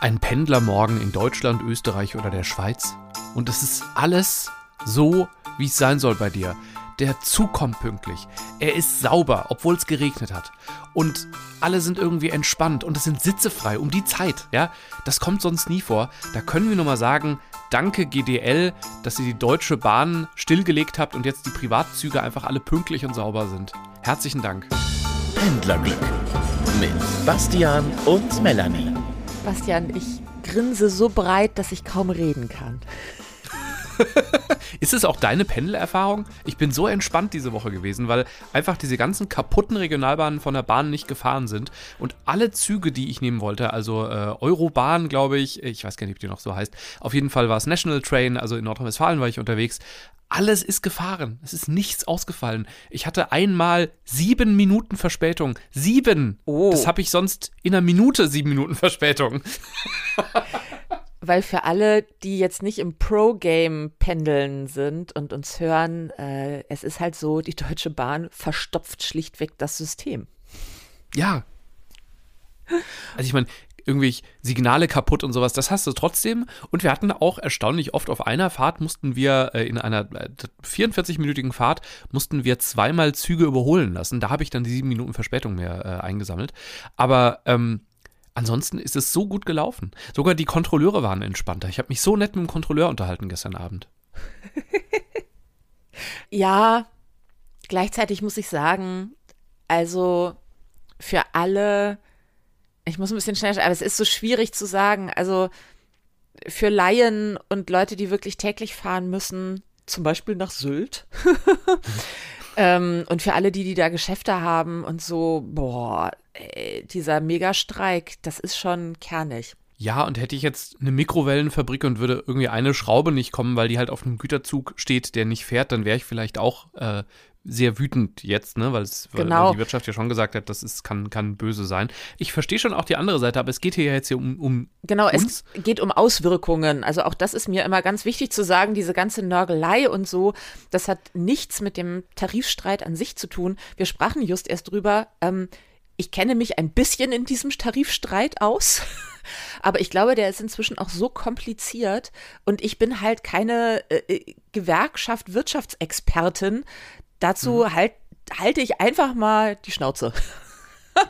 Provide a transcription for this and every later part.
ein Pendlermorgen in Deutschland, Österreich oder der Schweiz. Und es ist alles so, wie es sein soll bei dir. Der Zug kommt pünktlich. Er ist sauber, obwohl es geregnet hat. Und alle sind irgendwie entspannt und es sind Sitze frei um die Zeit. Ja, das kommt sonst nie vor. Da können wir nur mal sagen, danke GDL, dass ihr die Deutsche Bahn stillgelegt habt und jetzt die Privatzüge einfach alle pünktlich und sauber sind. Herzlichen Dank. Pendlerglück mit Bastian und Melanie. Bastian, ich grinse so breit, dass ich kaum reden kann. Ist es auch deine Pendelerfahrung? Ich bin so entspannt diese Woche gewesen, weil einfach diese ganzen kaputten Regionalbahnen von der Bahn nicht gefahren sind und alle Züge, die ich nehmen wollte, also äh, Eurobahn, glaube ich, ich weiß gar nicht, wie die noch so heißt. Auf jeden Fall war es National Train, also in Nordrhein-Westfalen war ich unterwegs. Alles ist gefahren. Es ist nichts ausgefallen. Ich hatte einmal sieben Minuten Verspätung. Sieben! Oh. Das habe ich sonst in einer Minute sieben Minuten Verspätung. Weil für alle, die jetzt nicht im Pro-Game pendeln sind und uns hören, äh, es ist halt so, die Deutsche Bahn verstopft schlichtweg das System. Ja. Also ich meine, irgendwie Signale kaputt und sowas, das hast du trotzdem. Und wir hatten auch erstaunlich oft auf einer Fahrt mussten wir, äh, in einer äh, 44-minütigen Fahrt, mussten wir zweimal Züge überholen lassen. Da habe ich dann die sieben Minuten Verspätung mehr äh, eingesammelt. Aber ähm, ansonsten ist es so gut gelaufen. Sogar die Kontrolleure waren entspannter. Ich habe mich so nett mit dem Kontrolleur unterhalten gestern Abend. Ja, gleichzeitig muss ich sagen, also für alle, ich muss ein bisschen schneller, aber es ist so schwierig zu sagen. Also für Laien und Leute, die wirklich täglich fahren müssen, zum Beispiel nach Sylt. ähm, und für alle, die, die da Geschäfte haben und so, boah, ey, dieser Megastreik, das ist schon kernig. Ja, und hätte ich jetzt eine Mikrowellenfabrik und würde irgendwie eine Schraube nicht kommen, weil die halt auf einem Güterzug steht, der nicht fährt, dann wäre ich vielleicht auch äh, sehr wütend jetzt, ne, weil, es, Genau. weil die Wirtschaft ja schon gesagt hat, das ist, kann, kann böse sein. Ich verstehe schon auch die andere Seite, aber es geht hier ja jetzt hier um, um Genau, uns. es geht um Auswirkungen. Also auch das ist mir immer ganz wichtig zu sagen, diese ganze Nörgelei und so, das hat nichts mit dem Tarifstreit an sich zu tun. Wir sprachen just erst drüber. Ähm, ich kenne mich ein bisschen in diesem Tarifstreit aus, aber ich glaube, der ist inzwischen auch so kompliziert und ich bin halt keine äh, äh, Dazu halt, halte ich einfach mal die Schnauze.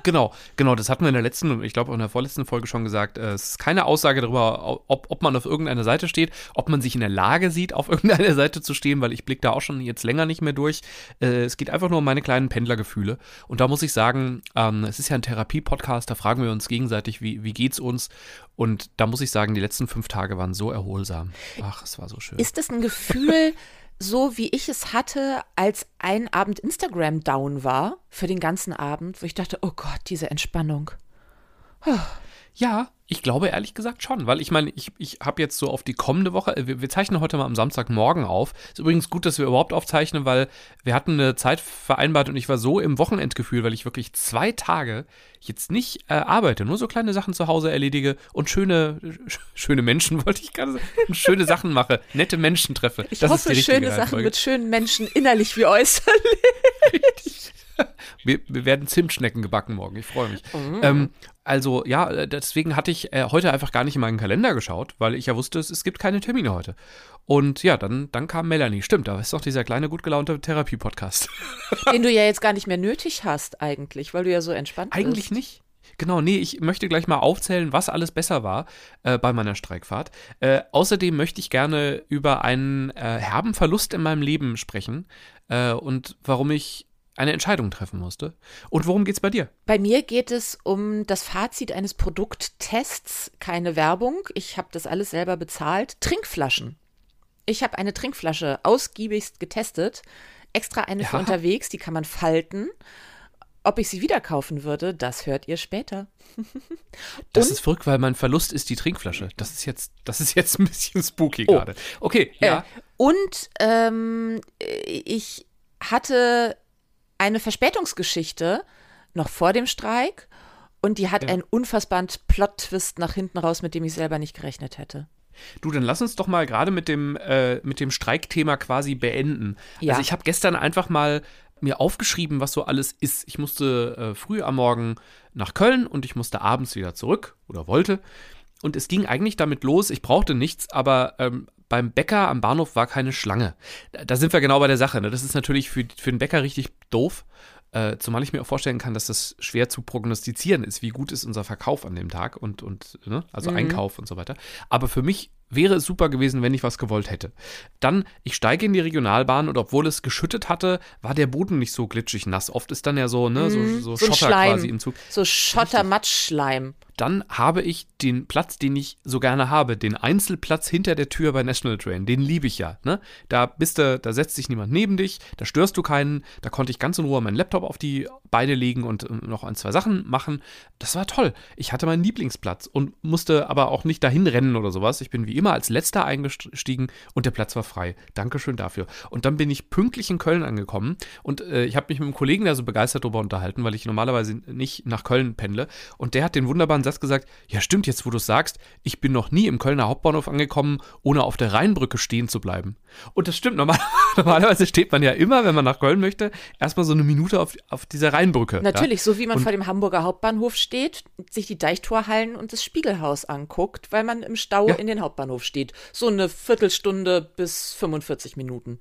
Genau, genau, das hatten wir in der letzten und ich glaube auch in der vorletzten Folge schon gesagt. äh, Es ist keine Aussage darüber, ob, ob man auf irgendeiner Seite steht, ob man sich in der Lage sieht, auf irgendeiner Seite zu stehen, weil ich blicke da auch schon jetzt länger nicht mehr durch. Äh, Es geht einfach nur um meine kleinen Pendlergefühle. Und da muss ich sagen, ähm, es ist ja ein Therapie-Podcast, da fragen wir uns gegenseitig, wie, wie geht's uns? Und da muss ich sagen, die letzten fünf Tage waren so erholsam. Ach, es war so schön. Ist das ein Gefühl, so wie ich es hatte, als ein Abend Instagram down war für den ganzen Abend, wo ich dachte, oh Gott, diese Entspannung. Ja, ich glaube ehrlich gesagt schon, weil ich meine, ich, ich habe jetzt so auf die kommende Woche, äh, wir, wir zeichnen heute mal am Samstagmorgen auf. Ist übrigens gut, dass wir überhaupt aufzeichnen, weil wir hatten eine Zeit vereinbart und ich war so im Wochenendgefühl, weil ich wirklich zwei Tage jetzt nicht äh, arbeite, nur so kleine Sachen zu Hause erledige und schöne, sch- schöne Menschen, wollte ich gerade sagen, schöne Sachen mache, nette Menschen treffe. Ich das hoffe, schöne Sachen mit schönen Menschen, innerlich wie äußerlich. Wir, wir werden Zimtschnecken gebacken morgen. Ich freue mich. Mhm. Ähm, also ja, äh, deswegen hatte ich äh, heute einfach gar nicht in meinen Kalender geschaut, weil ich ja wusste, es, es gibt keine Termine heute. Und ja, dann, dann kam Melanie. Stimmt, da ist doch dieser kleine, gut gelaunte Therapie-Podcast. Den du ja jetzt gar nicht mehr nötig hast, eigentlich, weil du ja so entspannt Eigentlich bist. nicht. Genau, nee, ich möchte gleich mal aufzählen, was alles besser war äh, bei meiner Streikfahrt. Äh, außerdem möchte ich gerne über einen äh, herben Verlust in meinem Leben sprechen äh, und warum ich eine Entscheidung treffen musste. Und worum geht's bei dir? Bei mir geht es um das Fazit eines Produkttests, keine Werbung. Ich habe das alles selber bezahlt. Trinkflaschen. Ich habe eine Trinkflasche ausgiebigst getestet. Extra eine für Ja. unterwegs, die kann man falten. Ob ich sie wieder kaufen würde, das hört ihr später. Das ist verrückt, weil mein Verlust ist die Trinkflasche. Das ist jetzt, das ist jetzt ein bisschen spooky Oh. gerade. Okay, ja. Äh, und ähm, ich hatte eine Verspätungsgeschichte noch vor dem Streik und die hat Ja. einen unfassbaren Plot-Twist nach hinten raus, mit dem ich selber nicht gerechnet hätte. Du, dann lass uns doch mal gerade mit dem, äh, mit dem Streikthema quasi beenden. Ja. Also ich habe gestern einfach mal mir aufgeschrieben, was so alles ist. Ich musste äh, früh am Morgen nach Köln und ich musste abends wieder zurück oder wollte. Und es ging eigentlich damit los, ich brauchte nichts, aber ähm, beim Bäcker am Bahnhof war keine Schlange. Da sind wir genau bei der Sache. Ne? Das ist natürlich für, für den Bäcker richtig doof. Äh, zumal ich mir auch vorstellen kann, dass das schwer zu prognostizieren ist, wie gut ist unser Verkauf an dem Tag und, und ne? also mhm. Einkauf und so weiter. Aber für mich wäre es super gewesen, wenn ich was gewollt hätte. Dann, ich steige in die Regionalbahn und obwohl es geschüttet hatte, war der Boden nicht so glitschig nass. Oft ist dann ja so, ne, so, mhm. so, so Schotter Schleim. quasi im Zug. So Schotter-Matschschleim dann habe ich den Platz, den ich so gerne habe, den Einzelplatz hinter der Tür bei National Train. Den liebe ich ja. Ne? Da bist du, da setzt sich niemand neben dich, da störst du keinen. Da konnte ich ganz in Ruhe meinen Laptop auf die Beine legen und äh, noch ein, zwei Sachen machen. Das war toll. Ich hatte meinen Lieblingsplatz und musste aber auch nicht dahin rennen oder sowas. Ich bin wie immer als letzter eingestiegen und der Platz war frei. Dankeschön dafür. Und dann bin ich pünktlich in Köln angekommen und äh, ich habe mich mit einem Kollegen da so begeistert darüber unterhalten, weil ich normalerweise nicht nach Köln pendle. Und der hat den wunderbaren Satz gesagt, ja stimmt, jetzt wo du es sagst, ich bin noch nie im Kölner Hauptbahnhof angekommen, ohne auf der Rheinbrücke stehen zu bleiben. Und das stimmt, normal, normalerweise steht man ja immer, wenn man nach Köln möchte, erstmal so eine Minute auf, auf dieser Rheinbrücke. Natürlich, ja? so wie man Und vor dem Hamburger Hauptbahnhof steht, sich die Deichtorhallen und das Spiegelhaus anguckt, weil man im Stau Ja. in den Hauptbahnhof steht. So eine Viertelstunde bis 45 Minuten.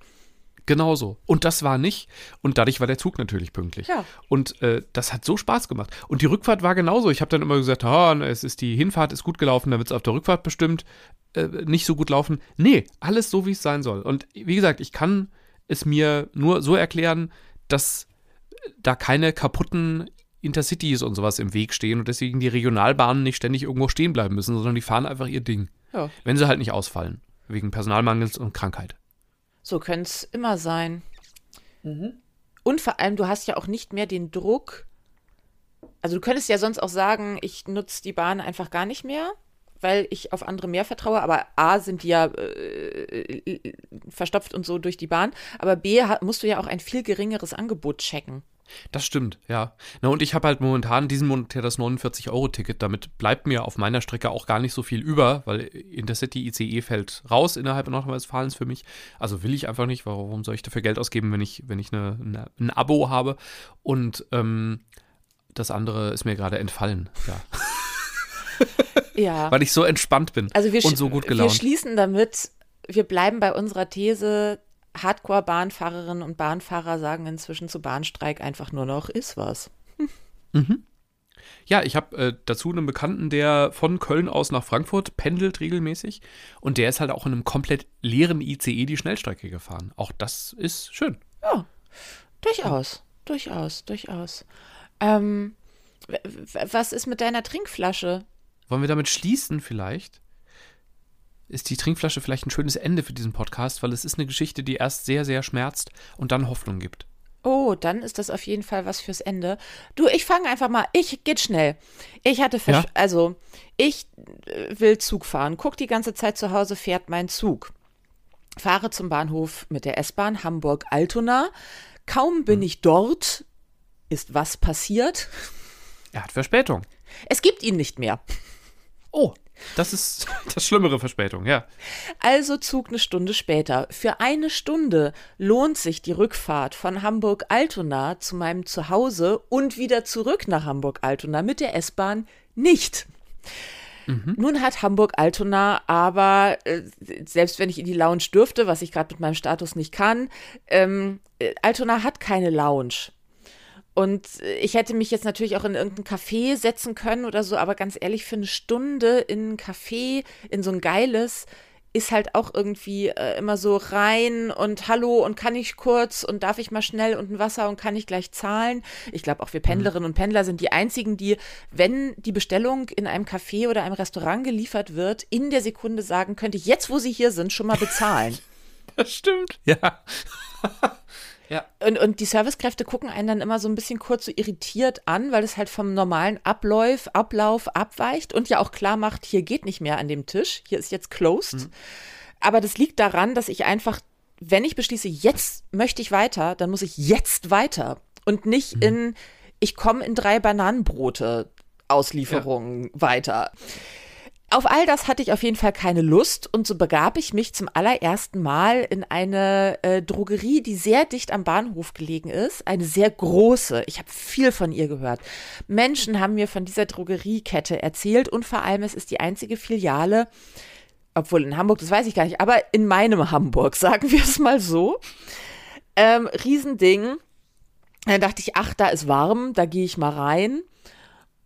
Genauso. Und das war nicht. Und dadurch war der Zug natürlich pünktlich. Ja. Und äh, das hat so Spaß gemacht. Und die Rückfahrt war genauso. Ich habe dann immer gesagt, ah, es ist die Hinfahrt ist gut gelaufen, dann wird es auf der Rückfahrt bestimmt äh, nicht so gut laufen. Nee, alles so, wie es sein soll. Und wie gesagt, ich kann es mir nur so erklären, dass da keine kaputten Intercities und sowas im Weg stehen und deswegen die Regionalbahnen nicht ständig irgendwo stehen bleiben müssen, sondern die fahren einfach ihr Ding. Ja. Wenn sie halt nicht ausfallen. Wegen Personalmangels und Krankheit. So könnte es immer sein. Und vor allem, du hast ja auch nicht mehr den Druck. Also du könntest ja sonst auch sagen, ich nutze die Bahn einfach gar nicht mehr, weil ich auf andere mehr vertraue. Aber A sind die ja äh, verstopft und so durch die Bahn. Aber B musst du ja auch ein viel geringeres Angebot checken. Das stimmt, ja. Na, und ich habe halt momentan diesen Monat ja das 49-Euro-Ticket. Damit bleibt mir auf meiner Strecke auch gar nicht so viel über, weil Intercity ICE fällt raus innerhalb Nordrhein-Westfalens für mich. Also will ich einfach nicht. Warum soll ich dafür Geld ausgeben, wenn ich, wenn ich eine, eine, ein Abo habe? Und ähm, das andere ist mir gerade entfallen, ja. Ja. Weil ich so entspannt bin Also wir, und so gut wir gelaunt. schließen damit, wir bleiben bei unserer These, Hardcore-Bahnfahrerinnen und Bahnfahrer sagen inzwischen zu Bahnstreik einfach nur noch, ist was. Ja, ich habe äh, dazu einen Bekannten, der von Köln aus nach Frankfurt pendelt regelmäßig. Und der ist halt auch in einem komplett leeren ICE die Schnellstrecke gefahren. Auch das ist schön. Ja, durchaus, durchaus, durchaus. Ähm, was ist mit deiner Trinkflasche? Wollen wir damit schließen vielleicht? Ist die Trinkflasche vielleicht ein schönes Ende für diesen Podcast, weil es ist eine Geschichte, die erst sehr, sehr schmerzt und dann Hoffnung gibt. Oh, dann ist das auf jeden Fall was fürs Ende. Du, ich fange einfach mal. Ich geht schnell. Ich hatte Versch Ja? also ich äh, will Zug fahren. Guck die ganze Zeit zu Hause fährt mein Zug. Fahre zum Bahnhof mit der S-Bahn Hamburg Altona. Kaum bin ich dort, ist was passiert? Er hat Verspätung. Es gibt ihn nicht mehr. Oh, das ist das schlimmere Verspätung, ja. Also Zug eine Stunde später. Für eine Stunde lohnt sich die Rückfahrt von Hamburg-Altona zu meinem Zuhause und wieder zurück nach Hamburg-Altona mit der S-Bahn nicht. Nun hat Hamburg-Altona aber, äh, selbst wenn ich in die Lounge dürfte, was ich gerade mit meinem Status nicht kann, ähm, äh, Altona hat keine Lounge. Und äh, ich hätte mich jetzt natürlich auch in irgendein Café setzen können oder so, aber ganz ehrlich, für eine Stunde in ein Café, in so ein geiles, ist halt auch irgendwie äh, immer so rein und hallo und kann ich kurz und darf ich mal schnell und ein Wasser und kann ich gleich zahlen. Ich glaube, auch wir Pendlerinnen und Pendler sind die einzigen, die, wenn die Bestellung in einem Café oder einem Restaurant geliefert wird, in der Sekunde sagen, könnte ich jetzt, wo sie hier sind, schon mal bezahlen. Das stimmt. Ja. Ja. Und, und die Servicekräfte gucken einen dann immer so ein bisschen kurz so irritiert an, weil es halt vom normalen Ablauf, Ablauf abweicht und ja auch klar macht, hier geht nicht mehr an dem Tisch, hier ist jetzt closed. Aber das liegt daran, dass ich einfach, wenn ich beschließe, jetzt möchte ich weiter, dann muss ich jetzt weiter und nicht in, ich komme in drei Bananenbrote Auslieferungen weiter. Auf all das hatte ich auf jeden Fall keine Lust und so begab ich mich zum allerersten Mal in eine äh, Drogerie, die sehr dicht am Bahnhof gelegen ist. Eine sehr große. Ich habe viel von ihr gehört. Menschen haben mir von dieser Drogeriekette erzählt und vor allem es ist die einzige Filiale, obwohl in Hamburg, das weiß ich gar nicht, aber in meinem Hamburg, sagen wir es mal so. Ähm, Riesending. Dann dachte ich, ach, da ist warm, da gehe ich mal rein.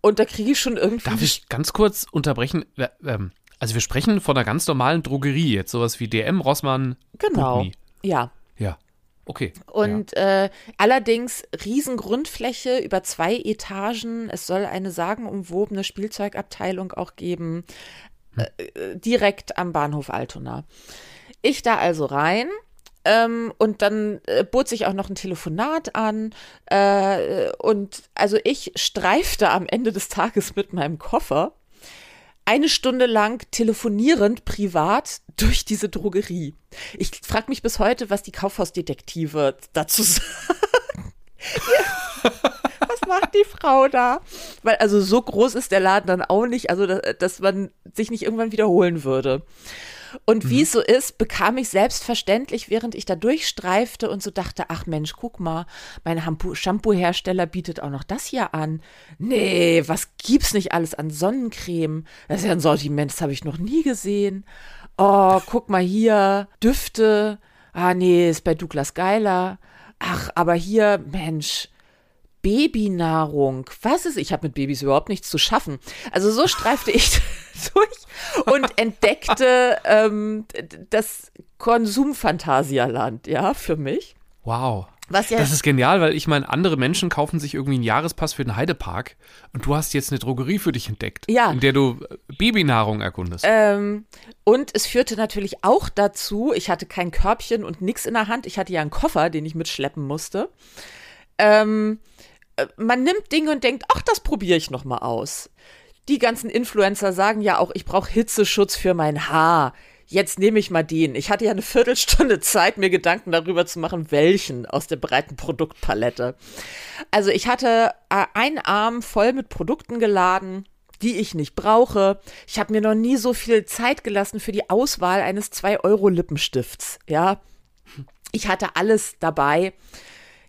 Und da kriege ich schon irgendwie. Darf ich ganz kurz unterbrechen? Ähm, also wir sprechen von einer ganz normalen Drogerie, jetzt sowas wie DM, Rossmann. Genau. Putni. Ja. Ja. Okay. Und äh, allerdings Riesengrundfläche über zwei Etagen. Es soll eine sagenumwobene Spielzeugabteilung auch geben, Hm. äh, direkt am Bahnhof Altona. Ich da also rein. Ähm, und dann äh, bot sich auch noch ein Telefonat an. Äh, und also ich streifte am Ende des Tages mit meinem Koffer eine Stunde lang telefonierend privat durch diese Drogerie. Ich frage mich bis heute, was die Kaufhausdetektive dazu sagen. was macht die Frau da? Weil also so groß ist der Laden dann auch nicht, also dass, dass man sich nicht irgendwann wiederholen würde. Und wie es so ist, bekam ich selbstverständlich, während ich da durchstreifte und so dachte, ach Mensch, guck mal, mein Shampoo-Hersteller bietet auch noch das hier an. Nee, was gibt's nicht alles an Sonnencreme? Das ist ja ein Sortiment, das habe ich noch nie gesehen. Oh, guck mal hier, Düfte. Ah, nee, ist bei Douglas geiler. Ach, aber hier, Mensch, Babynahrung. Was ist? Ich habe mit Babys überhaupt nichts zu schaffen. Also so streifte ich durch und entdeckte ähm, das Konsumphantasialand, ja, für mich. Wow. Was ja Das ist genial, weil ich meine, andere Menschen kaufen sich irgendwie einen Jahrespass für den Heidepark und du hast jetzt eine Drogerie für dich entdeckt, Ja. in der du äh, Babynahrung erkundest. Ähm, und es führte natürlich auch dazu, ich hatte kein Körbchen und nichts in der Hand, ich hatte ja einen Koffer, den ich mitschleppen musste. Ähm, äh, man nimmt Dinge und denkt, ach, das probiere ich noch mal aus. Die ganzen Influencer sagen ja auch, ich brauche Hitzeschutz für mein Haar. Jetzt nehme ich mal den. Ich hatte ja eine Viertelstunde Zeit, mir Gedanken darüber zu machen, welchen aus der breiten Produktpalette. Also ich hatte äh, einen Arm voll mit Produkten geladen, die ich nicht brauche. Ich habe mir noch nie so viel Zeit gelassen für die Auswahl eines 2-Euro-Lippenstifts. Ja, ich hatte alles dabei.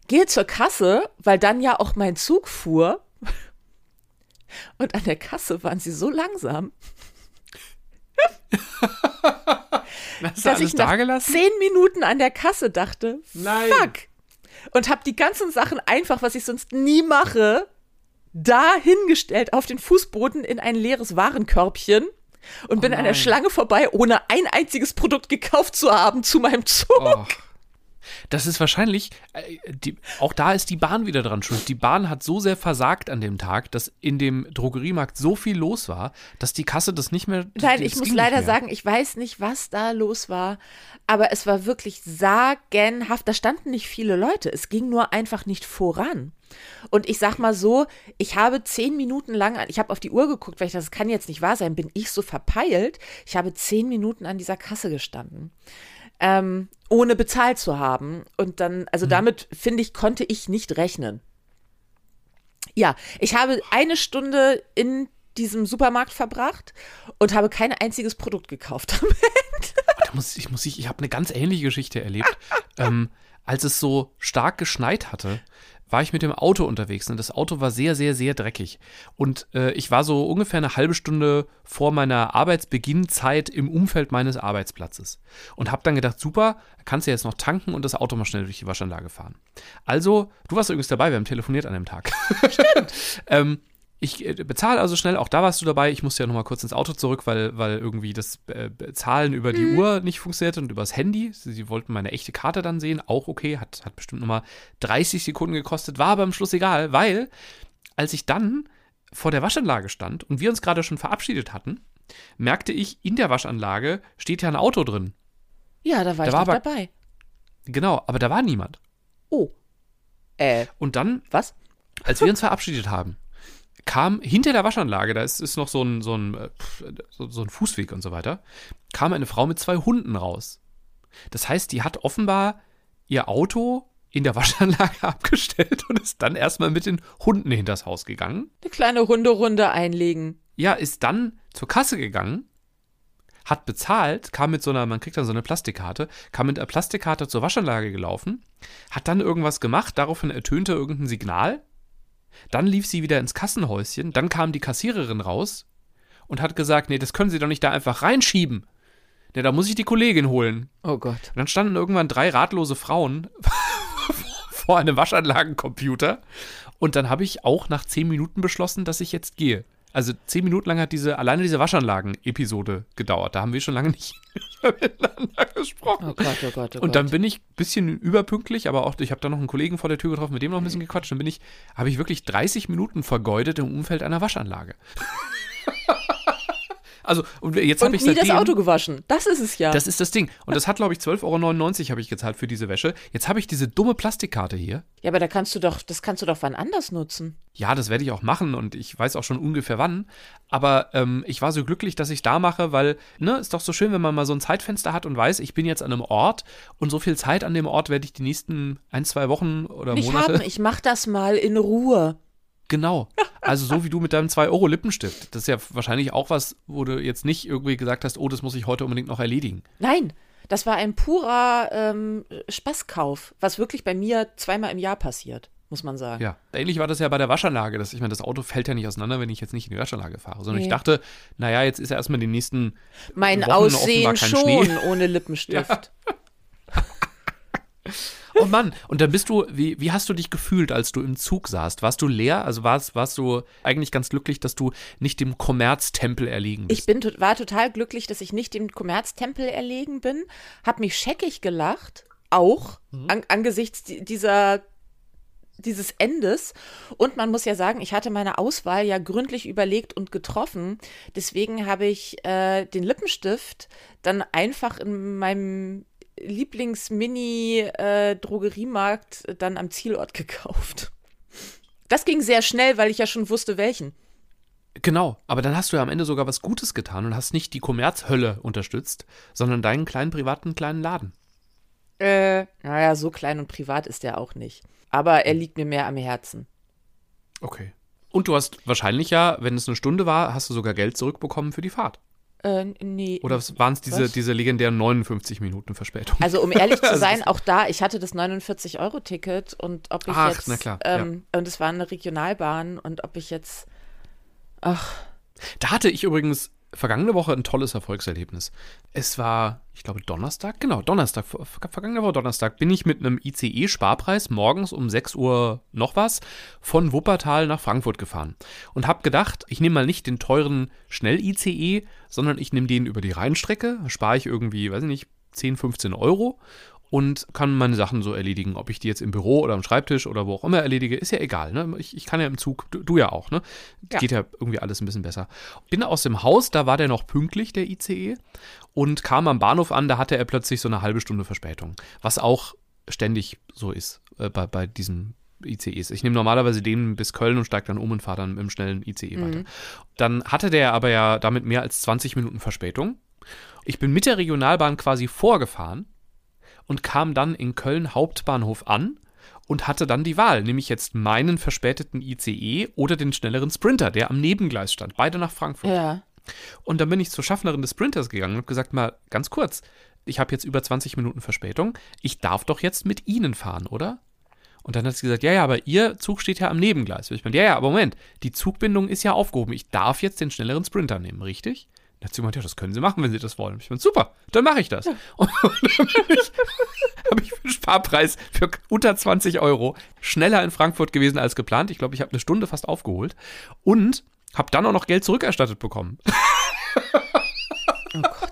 Gehe zur Kasse, weil dann ja auch mein Zug fuhr. Und an der Kasse waren sie so langsam, hast du dass ich nach da gelassen? zehn Minuten an der Kasse dachte, Nein. fuck. Und habe die ganzen Sachen einfach, was ich sonst nie mache, da hingestellt auf den Fußboden in ein leeres Warenkörbchen und bin an der nein. Schlange vorbei, ohne ein einziges Produkt gekauft zu haben zu meinem Zug. Oh. Das ist wahrscheinlich, äh, die, auch da ist die Bahn wieder dran schuld. Die Bahn hat so sehr versagt an dem Tag, dass in dem Drogeriemarkt so viel los war, dass die Kasse das nicht mehr. Nein, ich muss leider sagen, ich weiß nicht, was da los war, aber es war wirklich sagenhaft. Da standen nicht viele Leute. Es ging nur einfach nicht voran. Und ich sag mal so, ich habe zehn Minuten lang, an- ich habe auf die Uhr geguckt, weil ich dachte, das kann jetzt nicht wahr sein, bin ich so verpeilt. Ich habe zehn Minuten an dieser Kasse gestanden. Ähm, ohne bezahlt zu haben. Und dann, also damit, finde ich, konnte ich nicht rechnen. Ja, ich habe eine Stunde in diesem Supermarkt verbracht und habe kein einziges Produkt gekauft. Da muss, ich muss ich, ich habe eine ganz ähnliche Geschichte erlebt. ähm, als es so stark geschneit hatte, war ich mit dem Auto unterwegs und das Auto war sehr, sehr, sehr dreckig. Und äh, ich war so ungefähr eine halbe Stunde vor meiner Arbeitsbeginnzeit im Umfeld meines Arbeitsplatzes und habe dann gedacht, super, kannst du jetzt noch tanken und das Auto mal schnell durch die Waschanlage fahren. Also, du warst übrigens dabei, wir haben telefoniert an dem Tag. Stimmt. ähm, ich äh, bezahle also schnell, auch da warst du dabei. Ich musste ja nochmal kurz ins Auto zurück, weil, weil irgendwie das äh, Zahlen über die Uhr nicht funktionierte und übers Handy. Sie, wollten meine echte Karte dann sehen, auch okay, hat, hat bestimmt nochmal 30 Sekunden gekostet, war aber am Schluss egal, weil als ich dann vor der Waschanlage stand und wir uns gerade schon verabschiedet hatten, merkte ich, in der Waschanlage steht ja ein Auto drin. ja, da war Da ich war aber- dabei. Genau, aber da war niemand. Oh. Äh, Und dann was? als wir uns verabschiedet haben, kam hinter der Waschanlage, da ist, ist noch so ein, so, ein, äh, so ein Fußweg und so weiter, kam eine Frau mit zwei Hunden raus. Das heißt, die hat offenbar ihr Auto in der Waschanlage abgestellt und ist dann erstmal mit den Hunden hinters Haus gegangen. Eine kleine Hunderunde einlegen. Ja, ist dann zur Kasse gegangen, hat bezahlt, kam mit so einer, man kriegt dann so eine Plastikkarte, kam mit einer Plastikkarte zur Waschanlage gelaufen, hat dann irgendwas gemacht, daraufhin ertönte irgendein Signal, dann lief sie wieder ins Kassenhäuschen, dann kam die Kassiererin raus und hat gesagt, nee, das können Sie doch nicht da einfach reinschieben. Ne, da muss ich die Kollegin holen. Oh Gott. Und dann standen irgendwann drei ratlose Frauen vor einem Waschanlagencomputer. Und dann habe ich auch nach zehn Minuten beschlossen, dass ich jetzt gehe. Also zehn Minuten lang hat diese, alleine diese Waschanlagen-Episode gedauert. Da haben wir schon lange nicht miteinander gesprochen. Oh Gott, oh Gott, oh Und dann Gott. bin ich ein bisschen überpünktlich, aber auch, ich habe da noch einen Kollegen vor der Tür getroffen, mit dem noch ein bisschen gequatscht. Dann bin ich, habe ich wirklich 30 Minuten vergeudet im Umfeld einer Waschanlage. also, und jetzt habe ich nie seitdem, das Auto gewaschen. Das ist es ja. das ist das Ding. Und das hat, glaube ich, 12,99 Euro habe ich gezahlt für diese Wäsche. Jetzt habe ich diese dumme Plastikkarte hier. ja, aber da kannst du doch, das kannst du doch wann anders nutzen. Ja, das werde ich auch machen und ich weiß auch schon ungefähr wann. Aber ähm, ich war so glücklich, dass ich da mache, weil, ne, ist doch so schön, wenn man mal so ein Zeitfenster hat und weiß, ich bin jetzt an einem Ort und so viel Zeit an dem Ort werde ich die nächsten ein, zwei Wochen oder Nicht Monate. haben, ich mach das mal in Ruhe. Genau. Also so wie du mit deinem 2-Euro-Lippenstift. Das ist ja wahrscheinlich auch was, wo du jetzt nicht irgendwie gesagt hast, oh, das muss ich heute unbedingt noch erledigen. Nein, das war ein purer ähm, Spaßkauf, was wirklich bei mir zweimal im Jahr passiert, muss man sagen. Ja. Ähnlich war das ja bei der Waschanlage. Das, ich meine, das Auto fällt ja nicht auseinander, wenn ich jetzt nicht in die Waschanlage fahre. Sondern ich Nee. dachte, naja, jetzt ist ja erstmal die nächsten Mein Wochen Aussehen kein schon Schnee. ohne Lippenstift. Oh Mann, und dann bist du, wie, wie hast du dich gefühlt, als du im Zug saßt? Warst du leer? Also warst, warst du eigentlich ganz glücklich, dass du nicht dem Kommerztempel erliegen bist? Ich bin, war total glücklich, dass ich nicht dem Kommerztempel erlegen bin, habe mich scheckig gelacht, auch Mhm. an, angesichts di- dieser dieses Endes. Und man muss ja sagen, ich hatte meine Auswahl ja gründlich überlegt und getroffen. Deswegen habe ich äh, den Lippenstift dann einfach in meinem Lieblings-Mini-Drogeriemarkt dann am Zielort gekauft. Das ging sehr schnell, weil ich ja schon wusste, welchen. Genau, aber dann hast du ja am Ende sogar was Gutes getan und hast nicht die Kommerzhölle unterstützt, sondern deinen kleinen privaten kleinen Laden. Äh, naja, so klein und privat ist er auch nicht. Aber er liegt mir mehr am Herzen. Okay. Und du hast wahrscheinlich ja, wenn es eine Stunde war, hast du sogar Geld zurückbekommen für die Fahrt. Äh, nee. Oder waren es diese, Was? diese legendären 59 Minuten Verspätung? Also um ehrlich zu Also sein, auch da, ich hatte das 49-Euro-Ticket und ob ich Ach, jetzt, na klar, ähm, und es war eine Regionalbahn und ob ich jetzt, ach, Da hatte ich übrigens vergangene Woche ein tolles Erfolgserlebnis. Es war, ich glaube, Donnerstag, genau, Donnerstag, ver- ver- vergangene Woche Donnerstag, bin ich mit einem ICE-Sparpreis morgens um 6 Uhr noch was von Wuppertal nach Frankfurt gefahren und habe gedacht, ich nehme mal nicht den teuren Schnell-ICE, sondern ich nehme den über die Rheinstrecke, spare ich irgendwie, weiß ich nicht, 10, 15 Euro und kann meine Sachen so erledigen. Ob ich die jetzt im Büro oder am Schreibtisch oder wo auch immer erledige, ist ja egal. Ne? Ich, ich kann ja im Zug, du, du ja auch, ne? Ja. Geht ja irgendwie alles ein bisschen besser. Bin aus dem Haus, da war der noch pünktlich, der ICE, und kam am Bahnhof an, da hatte er plötzlich so eine halbe Stunde Verspätung. Was auch ständig so ist äh, bei, bei diesen ICEs. Ich nehme normalerweise den bis Köln und steige dann um und fahre dann mit dem schnellen ICE weiter. Dann hatte der aber ja damit mehr als 20 Minuten Verspätung. Ich bin mit der Regionalbahn quasi vorgefahren und kam dann in Köln Hauptbahnhof an und hatte dann die Wahl, nämlich jetzt meinen verspäteten ICE oder den schnelleren Sprinter, der am Nebengleis stand, beide nach Frankfurt. ja. Und dann bin ich zur Schaffnerin des Sprinters gegangen und habe gesagt, mal ganz kurz, ich habe jetzt über 20 Minuten Verspätung, ich darf doch jetzt mit Ihnen fahren, oder? Und dann hat sie gesagt, ja, ja, aber Ihr Zug steht ja am Nebengleis. Und ich meinte, ja, ja, aber Moment, die Zugbindung ist ja aufgehoben, ich darf jetzt den schnelleren Sprinter nehmen, richtig? Dann hat sie gemeint, ja, das können Sie machen, wenn Sie das wollen. Ich meinte, super, dann mache ich das. Und, und dann habe ich für einen Sparpreis für unter 20 Euro schneller in Frankfurt gewesen als geplant. Ich glaube, ich habe eine Stunde fast aufgeholt und habe dann auch noch Geld zurückerstattet bekommen. Oh Gott.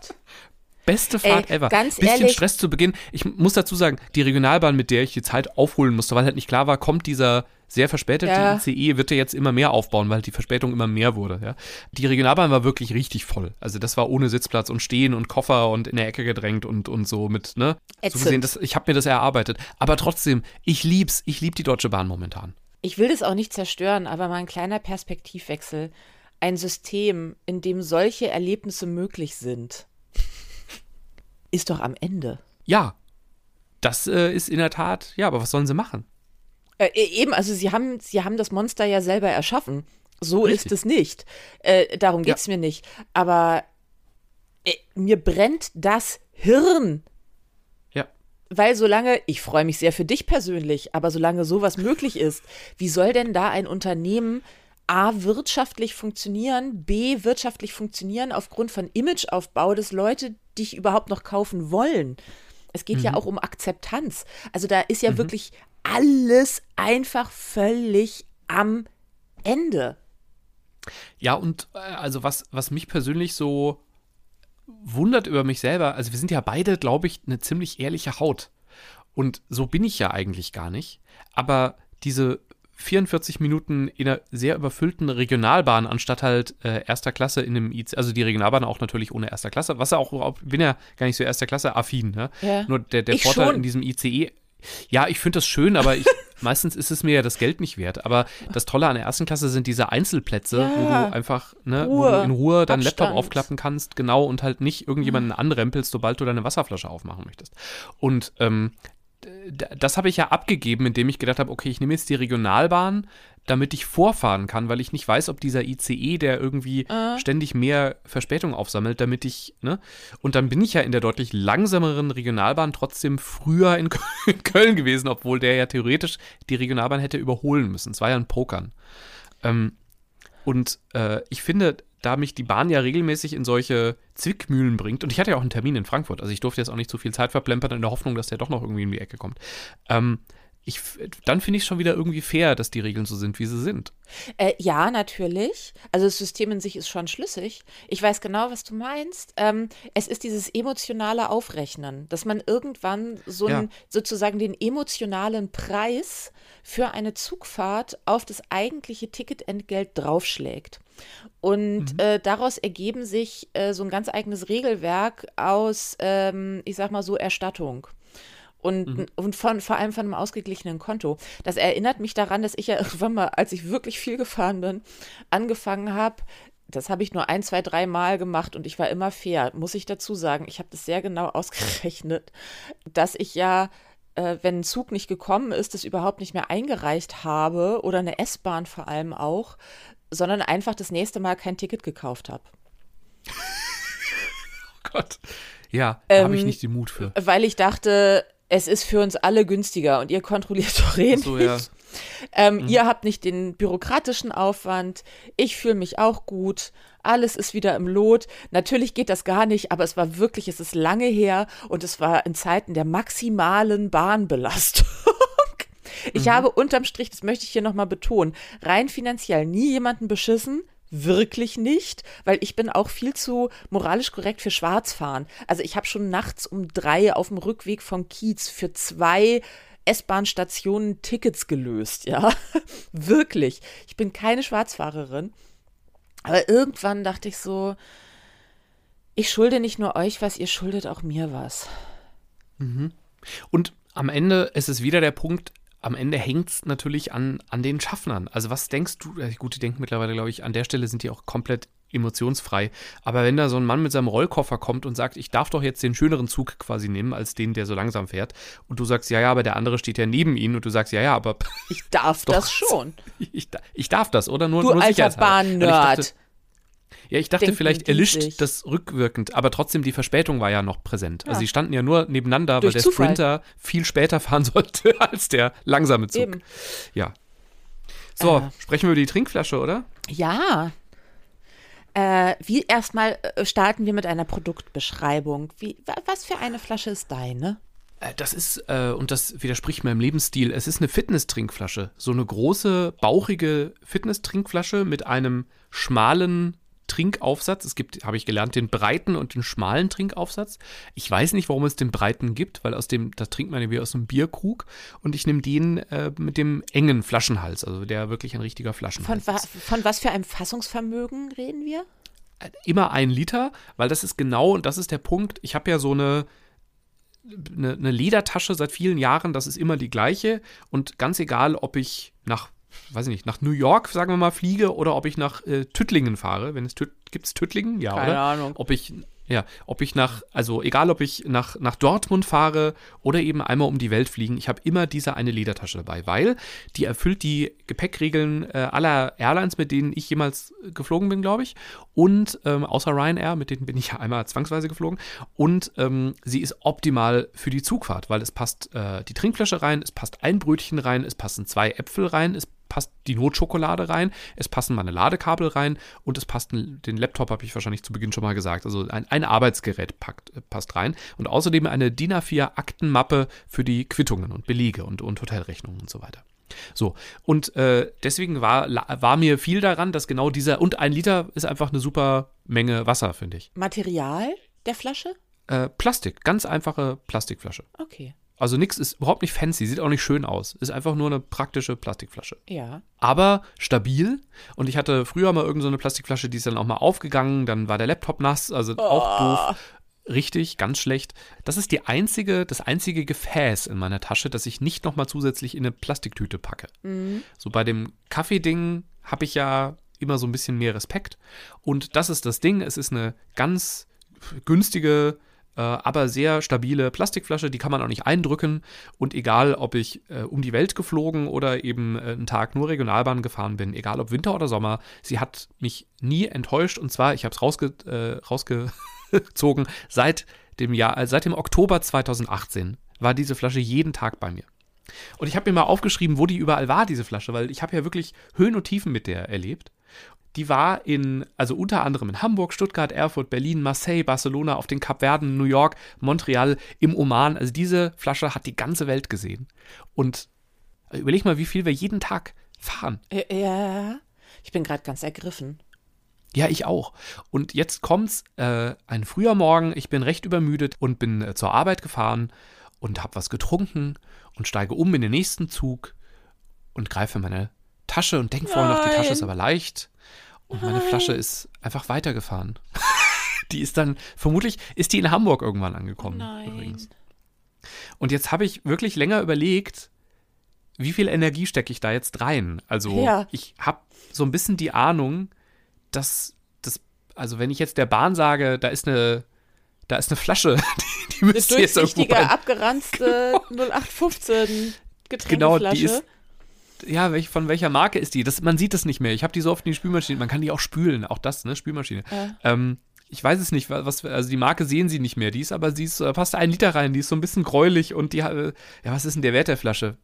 Beste Fahrt Ey, ever. ganz Bisschen ehrlich- Stress zu Beginn. Ich muss dazu sagen, die Regionalbahn, mit der ich die Zeit aufholen musste, weil halt nicht klar war, kommt dieser sehr verspätete Ja. ICE, wird er jetzt immer mehr aufbauen, weil die Verspätung immer mehr wurde. Ja. Die Regionalbahn war wirklich richtig voll. Also das war ohne Sitzplatz und Stehen und Koffer und in der Ecke gedrängt und, und so mit, ne? So Ätzend. gesehen, das, ich habe mir das erarbeitet. Aber trotzdem, ich lieb's. Ich lieb die Deutsche Bahn momentan. Ich will das auch nicht zerstören, aber mal ein kleiner Perspektivwechsel. Ein System, in dem solche Erlebnisse möglich sind, ist doch am Ende. Ja, das äh, ist in der Tat, ja, aber was sollen sie machen? Äh, eben, also sie haben, sie haben das Monster ja selber erschaffen. So Richtig. ist es nicht. Äh, darum Ja. geht's mir nicht. Aber äh, mir brennt das Hirn. Ja. Weil solange, ich freue mich sehr für dich persönlich, aber solange sowas möglich ist, wie soll denn da ein Unternehmen A wirtschaftlich funktionieren, B wirtschaftlich funktionieren aufgrund von Imageaufbau, dass Leute dich überhaupt noch kaufen wollen? Es geht ja auch um Akzeptanz. Also da ist ja wirklich alles einfach völlig am Ende. Ja, und äh, also was, was mich persönlich so wundert über mich selber, also wir sind ja beide, glaube ich, eine ziemlich ehrliche Haut. Und so bin ich ja eigentlich gar nicht. Aber diese 44 Minuten in einer sehr überfüllten Regionalbahn, anstatt halt äh, erster Klasse in einem IC, also die Regionalbahn auch natürlich ohne erster Klasse, was ja auch, bin ja gar nicht so erster Klasse affin, ne? Ja. Nur der, der Ich Vorteil schon. in diesem ICE, ja, ich finde das schön, aber ich, meistens ist es mir ja das Geld nicht wert. Aber das Tolle an der ersten Klasse sind diese Einzelplätze, wo Ja. du einfach, ne, wo Ruhe, du in Ruhe deinen Abstand. Laptop aufklappen kannst, genau, und halt nicht irgendjemanden anrempelst, sobald du deine Wasserflasche aufmachen möchtest. Und ähm, das habe ich ja abgegeben, indem ich gedacht habe, okay, ich nehme jetzt die Regionalbahn, damit ich vorfahren kann, weil ich nicht weiß, ob dieser ICE, der irgendwie ständig mehr Verspätung aufsammelt, damit ich, ne? Und dann bin ich ja in der deutlich langsameren Regionalbahn trotzdem früher in Köln gewesen, obwohl der ja theoretisch die Regionalbahn hätte überholen müssen. Es war ja ein Pokern. Ähm, und äh, ich finde, da mich die Bahn ja regelmäßig in solche Zwickmühlen bringt, und ich hatte ja auch einen Termin in Frankfurt, also ich durfte jetzt auch nicht zu viel Zeit verplempern in der Hoffnung, dass der doch noch irgendwie in die Ecke kommt. Ähm, ich, dann finde ich es schon wieder irgendwie fair, dass die Regeln so sind, wie sie sind. Äh, ja, natürlich. Also das System in sich ist schon schlüssig. Ich weiß genau, was du meinst. Ähm, es ist dieses emotionale Aufrechnen, dass man irgendwann so Ja. einen, sozusagen den emotionalen Preis für eine Zugfahrt auf das eigentliche Ticketentgelt draufschlägt. Und äh, daraus ergeben sich äh, so ein ganz eigenes Regelwerk aus, ähm, ich sag mal so, Erstattung. Und, und von, vor allem von einem ausgeglichenen Konto. Das erinnert mich daran, dass ich ja irgendwann mal, als ich wirklich viel gefahren bin, angefangen habe. Das habe ich nur ein, zwei, drei Mal gemacht und ich war immer fair, muss ich dazu sagen. Ich habe das sehr genau ausgerechnet, dass ich ja, äh, wenn ein Zug nicht gekommen ist, das überhaupt nicht mehr eingereicht habe oder eine S-Bahn vor allem auch, sondern einfach das nächste Mal kein Ticket gekauft habe. Gott. Ja, da habe ich Ähm, nicht den Mut für. Weil ich dachte, es ist für uns alle günstiger und ihr kontrolliert doch eh So, ja. Ähm, Ihr habt nicht den bürokratischen Aufwand. Ich fühle mich auch gut. Alles ist wieder im Lot. Natürlich geht das gar nicht, aber es war wirklich, es ist lange her und es war in Zeiten der maximalen Bahnbelastung. Ich habe unterm Strich, das möchte ich hier nochmal betonen, rein finanziell nie jemanden beschissen. Wirklich nicht, weil ich bin auch viel zu moralisch korrekt für Schwarzfahren. Also ich habe schon nachts um drei auf dem Rückweg von Kiez für zwei S-Bahn-Stationen Tickets gelöst, ja. Wirklich. Ich bin keine Schwarzfahrerin. Aber irgendwann dachte ich so, ich schulde nicht nur euch was, ihr schuldet auch mir was. Und am Ende ist es wieder der Punkt, am Ende hängt es natürlich an, an den Schaffnern. Also was denkst du, äh, gut, die denken mittlerweile, glaube ich, an der Stelle sind die auch komplett emotionsfrei. Aber wenn da so ein Mann mit seinem Rollkoffer kommt und sagt, ich darf doch jetzt den schöneren Zug quasi nehmen, als den, der so langsam fährt, und du sagst, ja, ja, aber der andere steht ja neben ihm und du sagst, ja, ja, aber Ich darf Doch. das schon. ich, ich darf das, oder? Nur, Du nur alter Bahnnerd. Ja, ich dachte, Denken vielleicht erlischt sich. das rückwirkend, aber trotzdem die Verspätung war ja noch präsent. Also Ja. sie standen ja nur nebeneinander, Durch weil der Zufall. Sprinter viel später fahren sollte als der langsame Zug. Eben. Ja. So, Äh. sprechen wir über die Trinkflasche, oder? Ja. Äh, wie erstmal äh, starten wir mit einer Produktbeschreibung. Wie, wa- was für eine Flasche ist deine? Äh, Das ist, äh, und das widerspricht meinem Lebensstil, es ist eine Fitness-Trinkflasche. So eine große, bauchige Fitness-Trinkflasche mit einem schmalen Trinkaufsatz. Es gibt, habe ich gelernt, den breiten und den schmalen Trinkaufsatz. Ich weiß nicht, warum es den breiten gibt, weil aus dem, da trinkt man ja wie aus einem Bierkrug. Und ich nehme den äh, mit dem engen Flaschenhals, also der wirklich ein richtiger Flaschenhals Von, wa von was für einem Fassungsvermögen reden wir? immer ein Liter, weil das ist genau, und das ist der Punkt, ich habe ja so eine, eine, eine Ledertasche seit vielen Jahren, das ist immer die gleiche und ganz egal, ob ich nach, weiß ich nicht, nach New York, sagen wir mal, fliege oder ob ich nach äh, Tüttlingen fahre, wenn es Tüt, gibt es Tüttlingen? Ja, Keine oder? Ahnung. Ob ich Ja, ob ich nach, also egal ob ich nach, nach Dortmund fahre oder eben einmal um die Welt fliegen, ich habe immer diese eine Ledertasche dabei, weil die erfüllt die Gepäckregeln äh, aller Airlines, mit denen ich jemals geflogen bin, glaube ich. Und ähm, außer Ryanair, mit denen bin ich ja einmal zwangsweise geflogen. Und ähm, sie ist optimal für die Zugfahrt, weil es passt äh, die Trinkflasche rein, es passt ein Brötchen rein, es passen zwei Äpfel rein, es passt die Notschokolade rein, es passen meine Ladekabel rein und es passt den Laptop, habe ich wahrscheinlich zu Beginn schon mal gesagt. Also ein, ein Arbeitsgerät packt, passt rein und außerdem eine DIN A4 Aktenmappe für die Quittungen und Belege und, und Hotelrechnungen und so weiter. So, und äh, deswegen war, war mir viel daran, dass genau dieser, und ein Liter ist einfach eine super Menge Wasser, finde ich. Material der Flasche? Äh, Plastik, ganz einfache Plastikflasche. Okay. Also nichts ist überhaupt nicht fancy, sieht auch nicht schön aus. Ist einfach nur eine praktische Plastikflasche. Ja. Aber stabil. Und ich hatte früher mal irgendeine so Plastikflasche, die ist dann auch mal aufgegangen, dann war der Laptop nass, also oh. auch doof. Richtig, ganz schlecht. Das ist die einzige, das einzige Gefäß in meiner Tasche, das ich nicht nochmal zusätzlich in eine Plastiktüte packe. Mhm. So bei dem Kaffeeding habe ich ja immer so ein bisschen mehr Respekt. Und das ist das Ding. Es ist eine ganz günstige aber sehr stabile Plastikflasche, die kann man auch nicht eindrücken. Und egal, ob ich äh, um die Welt geflogen oder eben äh, einen Tag nur Regionalbahn gefahren bin, egal ob Winter oder Sommer, sie hat mich nie enttäuscht. Und zwar, ich habe es rausge äh, rausgezogen, seit dem Jahr, äh, seit dem Oktober 2018 war diese Flasche jeden Tag bei mir. Und ich habe mir mal aufgeschrieben, wo die überall war, diese Flasche, weil ich habe ja wirklich Höhen und Tiefen mit der erlebt die war in, also unter anderem in Hamburg, Stuttgart, Erfurt, Berlin, Marseille, Barcelona, auf den Kapverden, New York, Montreal, im Oman. Also diese Flasche hat die ganze Welt gesehen. Und äh, überleg mal, wie viel wir jeden Tag fahren. Ja, ich bin gerade ganz ergriffen. Ja, ich auch. Und jetzt kommt's, äh, ein früher Morgen, ich bin recht übermüdet und bin äh, zur Arbeit gefahren und hab was getrunken und steige um in den nächsten Zug und greife meine Tasche und denke vorhin noch, die Tasche ist aber leicht und meine. Flasche ist einfach weitergefahren. die ist dann, vermutlich ist die in Hamburg irgendwann angekommen. Nein. Übrigens. Und jetzt habe ich wirklich länger überlegt, wie viel Energie stecke ich da jetzt rein? Also ja. ich habe so ein bisschen die Ahnung, dass das, also wenn ich jetzt der Bahn sage, da ist eine, da ist eine Flasche, die, die müsste jetzt irgendwo rein. abgeranzte 0815 Getränkeflasche. Genau, die ist, ja, welch, von welcher Marke ist die? Das, man sieht es nicht mehr. Ich habe die so oft in die Spülmaschine. Man kann die auch spülen. Auch das, ne? Spülmaschine. Ja. Ähm, ich weiß es nicht, was, also die Marke sehen sie nicht mehr. Die ist aber, sie ist, da passt ein Liter rein. Die ist so ein bisschen gräulich und die, äh, ja, was ist denn der Wert der Flasche?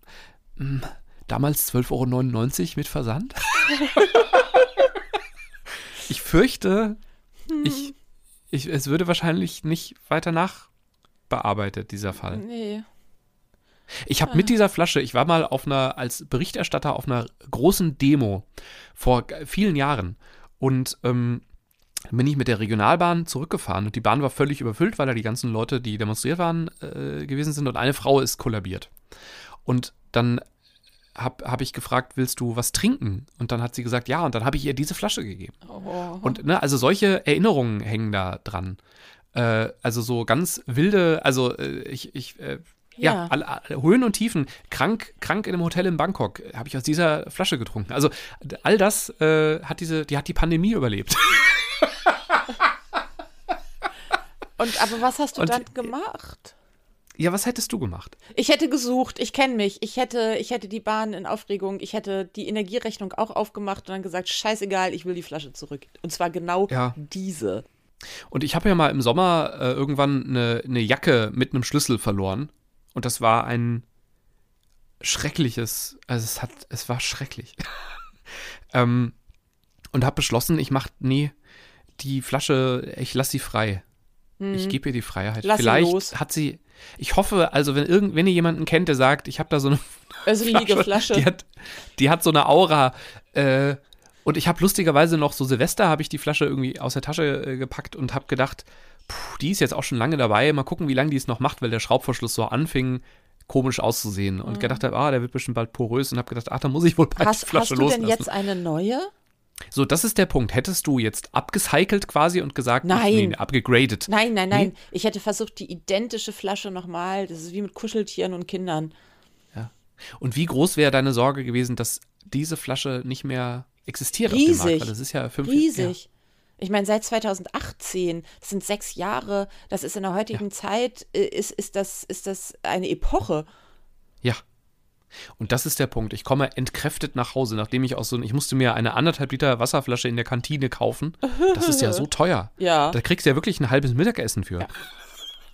Hm, damals 12,99 Euro mit Versand. ich fürchte, hm. ich, ich, es würde wahrscheinlich nicht weiter nachbearbeitet, dieser Fall. Nee. Ich habe mit ah. dieser Flasche, ich war mal auf einer, als Berichterstatter auf einer großen Demo vor vielen Jahren und ähm, bin ich mit der Regionalbahn zurückgefahren und die Bahn war völlig überfüllt, weil da die ganzen Leute, die demonstriert waren, äh, gewesen sind und eine Frau ist kollabiert. Und dann habe hab ich gefragt, willst du was trinken? Und dann hat sie gesagt, ja, und dann habe ich ihr diese Flasche gegeben. Oh. Und ne, also solche Erinnerungen hängen da dran. Äh, also so ganz wilde, also äh, ich, ich äh, ja, ja alle, alle Höhen und Tiefen. Krank, krank in einem Hotel in Bangkok habe ich aus dieser Flasche getrunken. Also all das äh, hat diese, die hat die Pandemie überlebt. und aber was hast du und, dann gemacht? Ja, was hättest du gemacht? Ich hätte gesucht, ich kenne mich. Ich hätte, ich hätte die Bahn in Aufregung, ich hätte die Energierechnung auch aufgemacht und dann gesagt, scheißegal, ich will die Flasche zurück. Und zwar genau ja. diese. Und ich habe ja mal im Sommer äh, irgendwann eine, eine Jacke mit einem Schlüssel verloren. Und das war ein schreckliches, also es hat, es war schrecklich. ähm, und habe beschlossen, ich mache, nee, die Flasche, ich lasse sie frei. Mhm. Ich gebe ihr die Freiheit. Lass Vielleicht hat sie, ich hoffe, also wenn irgend, wenn ihr jemanden kennt, der sagt, ich habe da so eine also Flasche, Flasche. Die, hat, die hat so eine Aura. Äh, und ich habe lustigerweise noch so Silvester habe ich die Flasche irgendwie aus der Tasche äh, gepackt und habe gedacht, puh, die ist jetzt auch schon lange dabei. Mal gucken, wie lange die es noch macht, weil der Schraubverschluss so anfing, komisch auszusehen. Und mhm. gedacht habe, ah, der wird bestimmt bald porös. Und habe gedacht, ach, da muss ich wohl bald hast, die Flasche hast loslassen. Hast du denn jetzt eine neue? So, das ist der Punkt. Hättest du jetzt abgecycelt quasi und gesagt, nein, nee, abgegradet? Nein, nein, nein. Nee? Ich hätte versucht, die identische Flasche nochmal. Das ist wie mit Kuscheltieren und Kindern. Ja. Und wie groß wäre deine Sorge gewesen, dass diese Flasche nicht mehr existiert Riesig. auf dem Markt? Weil das ist ja fünf Riesig. Ja. Ich meine, seit 2018, das sind sechs Jahre, das ist in der heutigen ja. Zeit, äh, ist, ist, das, ist das eine Epoche. Ja. Und das ist der Punkt. Ich komme entkräftet nach Hause, nachdem ich aus so ich musste mir eine anderthalb Liter Wasserflasche in der Kantine kaufen. Das ist ja so teuer. Ja. Da kriegst du ja wirklich ein halbes Mittagessen für. Ja.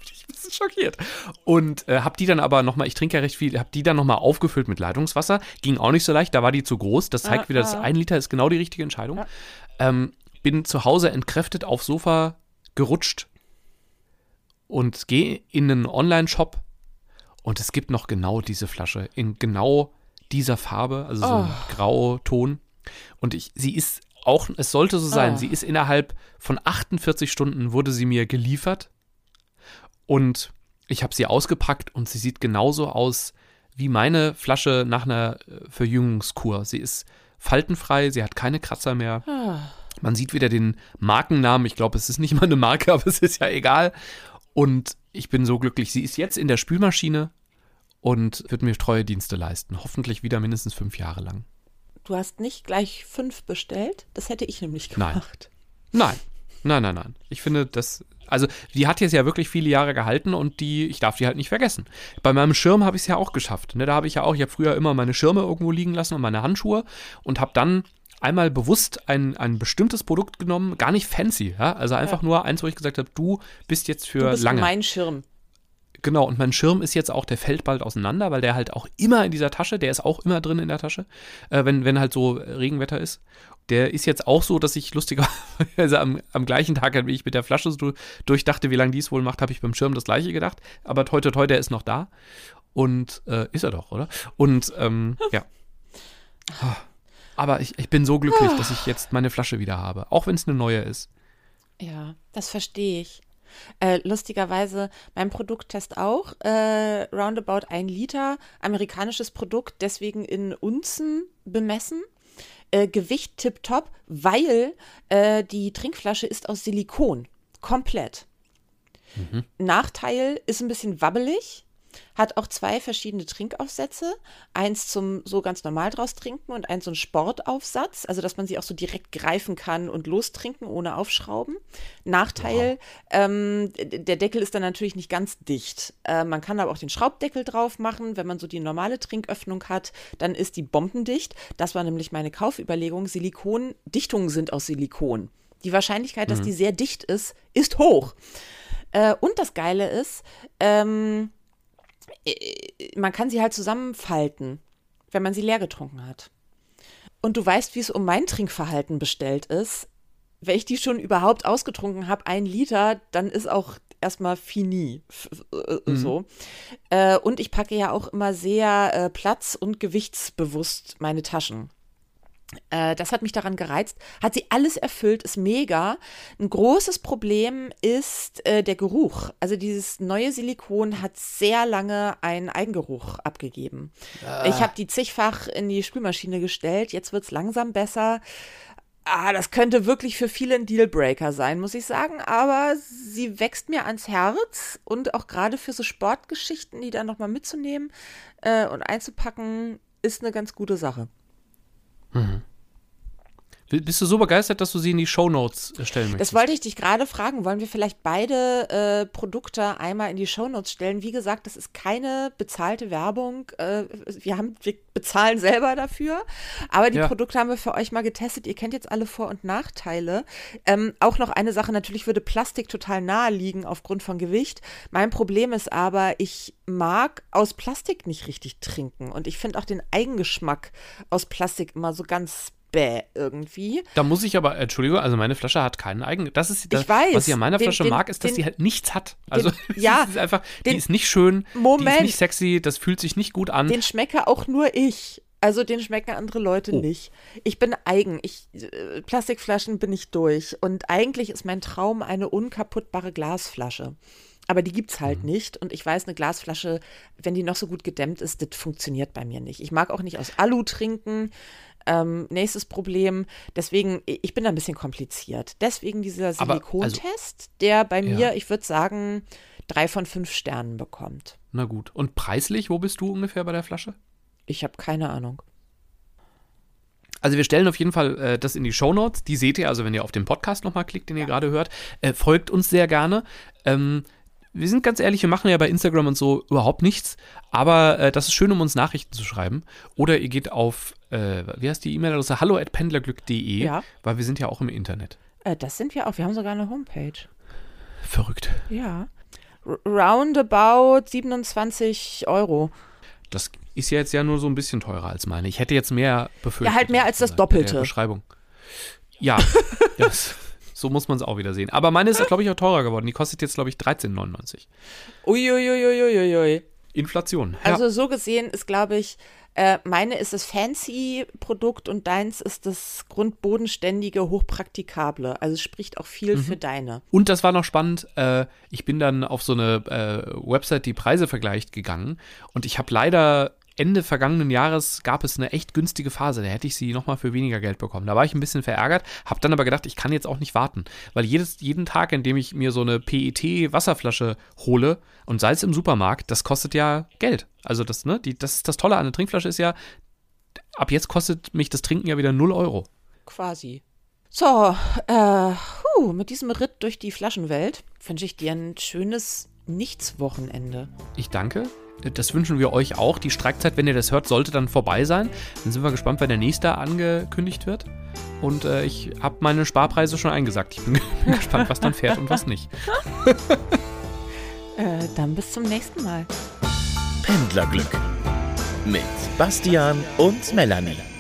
Ich bin schockiert. Und äh, hab die dann aber nochmal, ich trinke ja recht viel, hab die dann nochmal aufgefüllt mit Leitungswasser. Ging auch nicht so leicht, da war die zu groß. Das zeigt ah, wieder, dass ah. ein Liter ist genau die richtige Entscheidung. Ja. Ähm, bin zu Hause entkräftet aufs Sofa gerutscht und gehe in einen Online-Shop und es gibt noch genau diese Flasche in genau dieser Farbe, also so oh. ein Grauton. Und ich, sie ist auch, es sollte so sein, oh. sie ist innerhalb von 48 Stunden wurde sie mir geliefert. Und ich habe sie ausgepackt und sie sieht genauso aus wie meine Flasche nach einer äh, Verjüngungskur. Sie ist faltenfrei, sie hat keine Kratzer mehr. Oh. Man sieht wieder den Markennamen. Ich glaube, es ist nicht mal eine Marke, aber es ist ja egal. Und ich bin so glücklich. Sie ist jetzt in der Spülmaschine und wird mir treue Dienste leisten. Hoffentlich wieder mindestens fünf Jahre lang. Du hast nicht gleich fünf bestellt? Das hätte ich nämlich gemacht. Nein. Nein, nein, nein, nein. Ich finde, das. Also, die hat jetzt ja wirklich viele Jahre gehalten und die, ich darf die halt nicht vergessen. Bei meinem Schirm habe ich es ja auch geschafft. Ne? Da habe ich ja auch, ich habe früher immer meine Schirme irgendwo liegen lassen und meine Handschuhe und habe dann einmal bewusst ein, ein bestimmtes Produkt genommen, gar nicht fancy, ja? also einfach ja. nur eins, wo ich gesagt habe, du bist jetzt für du bist lange. mein Schirm. Genau, und mein Schirm ist jetzt auch, der fällt bald auseinander, weil der halt auch immer in dieser Tasche, der ist auch immer drin in der Tasche, äh, wenn, wenn halt so Regenwetter ist. Der ist jetzt auch so, dass ich lustigerweise am, am gleichen Tag, wie ich mit der Flasche so durchdachte, wie lange die es wohl macht, habe ich beim Schirm das gleiche gedacht. Aber heute, heute, der ist noch da. Und äh, ist er doch, oder? Und ähm, ja. Aber ich, ich bin so glücklich, dass ich jetzt meine Flasche wieder habe, auch wenn es eine neue ist. Ja, das verstehe ich. Äh, lustigerweise mein Produkttest auch. Äh, roundabout ein Liter, amerikanisches Produkt, deswegen in Unzen bemessen. Äh, Gewicht tipptopp, weil äh, die Trinkflasche ist aus Silikon. Komplett. Mhm. Nachteil ist ein bisschen wabbelig. Hat auch zwei verschiedene Trinkaufsätze. Eins zum so ganz normal draus trinken und eins so ein Sportaufsatz, also dass man sie auch so direkt greifen kann und lostrinken ohne aufschrauben. Nachteil, wow. ähm, der Deckel ist dann natürlich nicht ganz dicht. Äh, man kann aber auch den Schraubdeckel drauf machen. Wenn man so die normale Trinköffnung hat, dann ist die bombendicht. Das war nämlich meine Kaufüberlegung. Silikon, Dichtungen sind aus Silikon. Die Wahrscheinlichkeit, dass mhm. die sehr dicht ist, ist hoch. Äh, und das Geile ist, ähm, äh, man kann sie halt zusammenfalten, wenn man sie leer getrunken hat. Und du weißt, wie es um mein Trinkverhalten bestellt ist. Wenn ich die schon überhaupt ausgetrunken habe, ein Liter, dann ist auch erstmal fini. Äh, mhm. So. Äh, und ich packe ja auch immer sehr äh, platz- und gewichtsbewusst meine Taschen. Äh, das hat mich daran gereizt. Hat sie alles erfüllt, ist mega. Ein großes Problem ist äh, der Geruch. Also dieses neue Silikon hat sehr lange einen Eigengeruch abgegeben. Ah. Ich habe die zigfach in die Spülmaschine gestellt. Jetzt wird es langsam besser. Ah, das könnte wirklich für viele ein Dealbreaker sein, muss ich sagen. Aber sie wächst mir ans Herz und auch gerade für so Sportgeschichten, die dann nochmal mitzunehmen äh, und einzupacken, ist eine ganz gute Sache. Mhm. Bist du so begeistert, dass du sie in die Shownotes stellen möchtest? Das wollte ich dich gerade fragen. Wollen wir vielleicht beide äh, Produkte einmal in die Shownotes stellen? Wie gesagt, das ist keine bezahlte Werbung. Äh, wir, haben, wir bezahlen selber dafür. Aber die ja. Produkte haben wir für euch mal getestet. Ihr kennt jetzt alle Vor- und Nachteile. Ähm, auch noch eine Sache, natürlich würde Plastik total nahe liegen aufgrund von Gewicht. Mein Problem ist aber, ich mag aus Plastik nicht richtig trinken. Und ich finde auch den Eigengeschmack aus Plastik immer so ganz bäh irgendwie. Da muss ich aber, Entschuldigung, also meine Flasche hat keinen eigenen. Das ist das, ich weiß, was ich an meiner den, Flasche den, mag, ist, dass den, die halt nichts hat. Also ja, ist einfach, die ist nicht schön, Moment, die ist nicht sexy, das fühlt sich nicht gut an. Den schmecke auch nur ich. Also den schmecken andere Leute oh. nicht. Ich bin eigen. Ich, äh, Plastikflaschen bin ich durch. Und eigentlich ist mein Traum eine unkaputtbare Glasflasche. Aber die gibt es halt mhm. nicht. Und ich weiß, eine Glasflasche, wenn die noch so gut gedämmt ist, das funktioniert bei mir nicht. Ich mag auch nicht aus Alu trinken. Ähm, nächstes Problem, deswegen, ich bin da ein bisschen kompliziert. Deswegen dieser also Silikontest, also, der bei mir, ja. ich würde sagen, drei von fünf Sternen bekommt. Na gut. Und preislich, wo bist du ungefähr bei der Flasche? Ich habe keine Ahnung. Also wir stellen auf jeden Fall äh, das in die Shownotes. Die seht ihr, also wenn ihr auf den Podcast nochmal klickt, den ihr gerade hört. Äh, folgt uns sehr gerne. Ähm, wir sind ganz ehrlich, wir machen ja bei Instagram und so überhaupt nichts. Aber äh, das ist schön, um uns Nachrichten zu schreiben. Oder ihr geht auf, äh, wie heißt die E-Mail-Adresse? hallo at pendlerglück.de, Ja. weil wir sind ja auch im Internet. Äh, das sind wir auch. Wir haben sogar eine Homepage. Verrückt. Ja. R roundabout 27 Euro. Das ist ja jetzt ja nur so ein bisschen teurer als meine. Ich hätte jetzt mehr befürchtet. Ja, halt mehr als das Doppelte. Beschreibung. Ja, das, so muss man es auch wieder sehen. Aber meine ist, glaube ich, auch teurer geworden. Die kostet jetzt, glaube ich, 13,99. Uiuiuiuiui. Inflation. Ja. Also so gesehen ist, glaube ich, äh, meine ist das Fancy-Produkt und deins ist das grundbodenständige, hochpraktikable. Also es spricht auch viel für deine. Und das war noch spannend. Äh, ich bin dann auf so eine äh, Website, die Preise vergleicht, gegangen. Und ich habe leider Ende vergangenen Jahres gab es eine echt günstige Phase. Da hätte ich sie nochmal für weniger Geld bekommen. Da war ich ein bisschen verärgert, habe dann aber gedacht, ich kann jetzt auch nicht warten. Weil jedes, jeden Tag, in dem ich mir so eine PET-Wasserflasche hole und es im Supermarkt, das kostet ja Geld. Also das, ne, die, das ist das Tolle an der Trinkflasche ist ja, ab jetzt kostet mich das Trinken ja wieder 0 Euro. Quasi. So, äh, huh, mit diesem Ritt durch die Flaschenwelt wünsche ich dir ein schönes Nichtswochenende. Ich danke. Das wünschen wir euch auch. Die Streikzeit, wenn ihr das hört, sollte dann vorbei sein. Dann sind wir gespannt, wann der nächste angekündigt wird. Und äh, ich habe meine Sparpreise schon eingesagt. Ich bin, bin gespannt, was dann fährt und was nicht. Äh, dann bis zum nächsten Mal. Pendlerglück mit Bastian und Melanie.